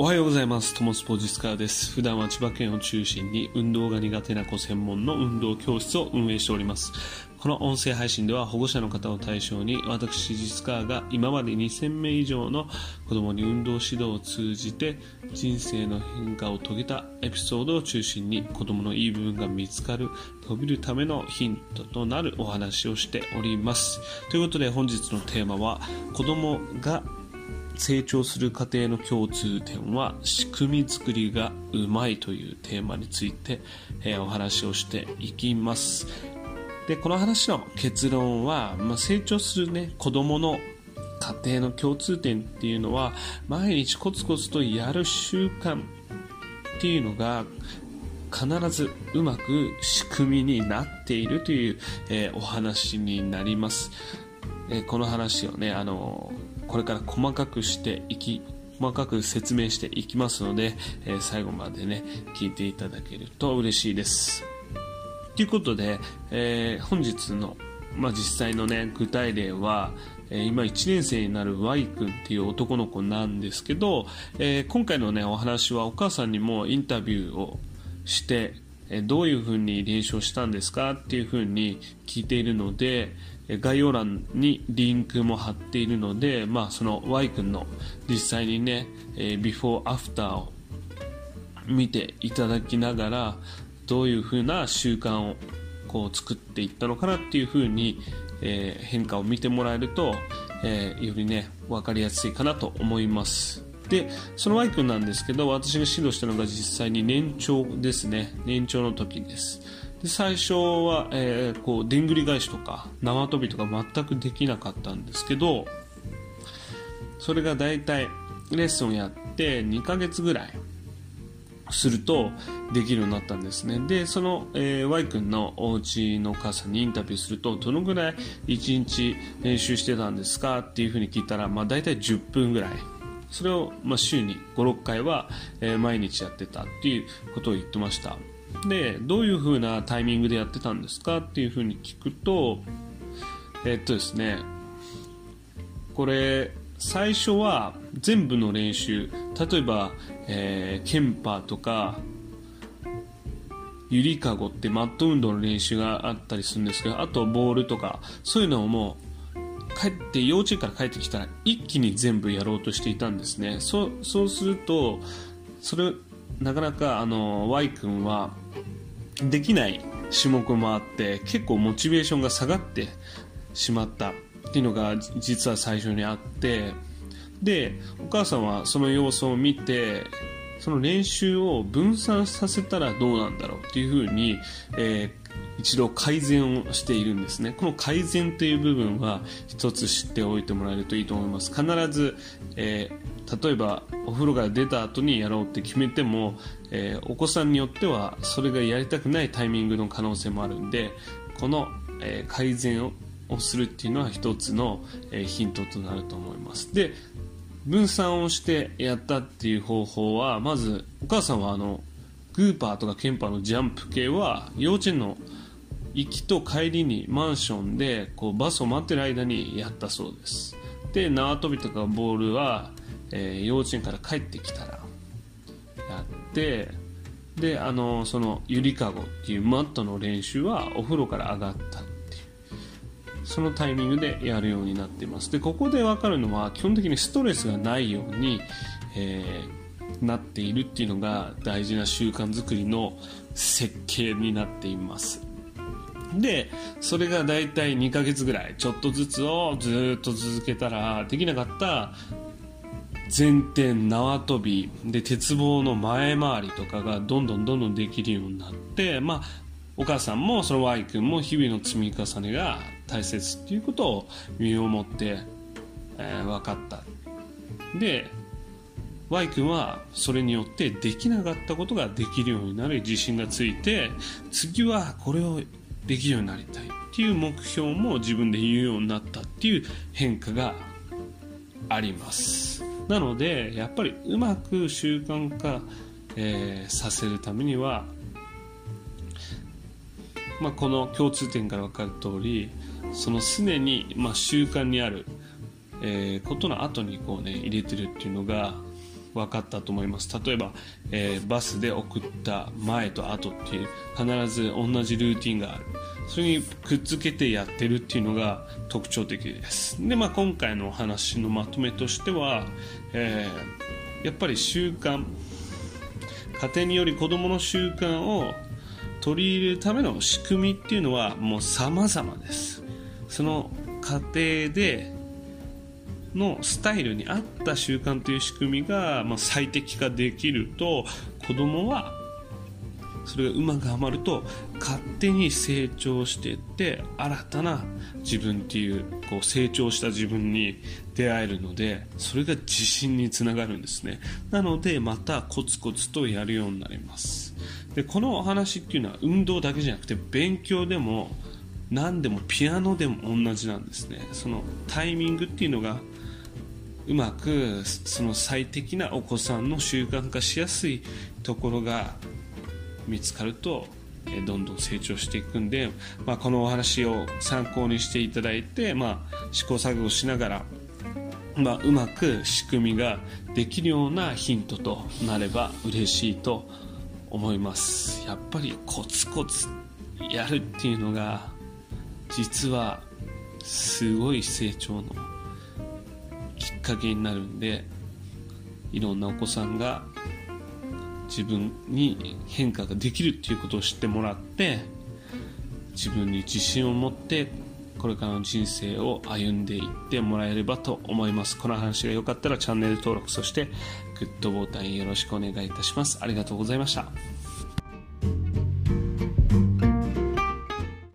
おはようございます。トモスポジスカーです。普段は千葉県を中心に運動が苦手な子専門の運動教室を運営しております。この音声配信では保護者の方を対象に私ジスカーが今まで2000名以上の子供に運動指導を通じて人生の変化を遂げたエピソードを中心に子供のいい部分が見つかる伸びるためのヒントとなるお話をしております。ということで本日のテーマは子供が成長する過程の共通点は仕組み作りがうまいというテーマについて、えーお話をしていきます。でこの話の結論は、まあ、成長する、ね、子供の家庭の共通点っていうのは毎日コツコツとやる習慣っていうのが必ずうまく仕組みになっているという、えーお話になります、えーこの話をねあのこれから細かくしていき細かく説明していきますので、えー最後までね聞いていただけると嬉しいです。ということで、えー本日の、まあ、実際のね具体例は、え今1年生になる Y 君っていう男の子なんですけど、えー今回のねお話はお母さんにもインタビューをして、えどういうふうに練習をしたんですかっていうふうに聞いているので概要欄にリンクも貼っているので、まあ、その Y 君の実際にね、えビフォーアフターを見ていただきながらどういうふうな習慣をこう作っていったのかなっていうふうに、えー変化を見てもらえると、えーよりね分かりやすいかなと思います。でその Y 君なんですけど私が指導したのが実際に年長ですね。年長の時です。で最初は、えーこうでんぐり返しとか縄跳びとか全くできなかったんですけどそれが大体レッスンをやって2ヶ月ぐらいするとできるようになったんですね。でその、えー Y 君のお家のお母さんにインタビューするとどのぐらい1日練習してたんですかっていうふうに聞いたら、まあ、大体10分ぐらい。それを、ま、週に56回は、え毎日やってたっていうことを言ってました。でどういうふうなタイミングでやってたんですかっていうふうに聞くとえっとですねこれ最初は全部の練習例えば、えーケンパーとかゆりかごってマット運動の練習があったりするんですけどあとボールとかそういうのをもう帰って幼稚園から帰ってきたら一気に全部やろうとしていたんですね。そうするとそれなかなかあの Y 君はできない種目もあって結構モチベーションが下がってしまったっていうのが実は最初にあってでお母さんはその様子を見てその練習を分散させたらどうなんだろうっていうふうに、えー一度改善をしているんですね。この改善という部分は一つ知っておいてもらえるといいと思います。必ず、えー例えばお風呂から出た後にやろうって決めても、えーお子さんによってはそれがやりたくないタイミングの可能性もあるんでこの、えー改善をするっていうのは一つの、えヒントとなると思います。で分散をしてやったっていう方法はまずお母さんはあのグーパーとかケンパーのジャンプ系は幼稚園の行きと帰りにマンションでこうバスを待ってる間にやったそうです。で縄跳びとかボールは、えー幼稚園から帰ってきたらやってであのそのゆりかごっていうマットの練習はお風呂から上がったっていう。そのタイミングでやるようになっています。でここで分かるのは基本的にストレスがないように、えーなっているっていうのが大事な習慣づくりの設計になっています。でそれが大体2ヶ月ぐらいちょっとずつをずっと続けたらできなかった前転縄跳びで鉄棒の前回りとかがどんどんどんどんできるようになって、まあ、お母さんもその Y 君も日々の積み重ねが大切っていうことを身をもって、えー分かった。で Y 君はそれによってできなかったことができるようになる自信がついて次はこれをできるようになりたいっていう目標も自分で言うようになったっていう変化があります。なのでやっぱりうまく習慣化、えーさせるためには、まあ、この共通点から分かる通りその常に、まあ、習慣にある、えーことの後にこうね入れてるっていうのが分かったと思います。例えば、えー、バスで送った前と後っていう必ず同じルーティンがある。それにくっつけてやってるっていうのが特徴的です。で、まあ、今回のお話のまとめとしては、えー、やっぱり習慣家庭により子どもの習慣を取り入れるための仕組みっていうのはもう様々です。その家庭でのスタイルに合った習慣という仕組みが、ま、最適化できると子供はそれがうまくはまると勝手に成長していって新たな自分っていうこう成長した自分に出会えるのでそれが自信につながるんですね。なのでまたコツコツとやるようになります。でこのお話っていうのは運動だけじゃなくて勉強でも何でもピアノでも同じなんですね。そのタイミングっていうのがうまくその最適なお子さんの習慣化しやすいところが見つかるとどんどん成長していくんで、まあ、このお話を参考にしていただいて、まあ、試行錯誤しながら、まあ、うまく仕組みができるようなヒントとなれば嬉しいと思います。やっぱりコツコツやるっていうのが実はすごい成長のかけになるんでいろんなお子さんが自分に変化ができるっていうことを知ってもらって自分に自信を持ってこれからの人生を歩んでいってもらえればと思います。この話が良かったらチャンネル登録そしてグッドボタンよろしくお願いいたします。ありがとうございました。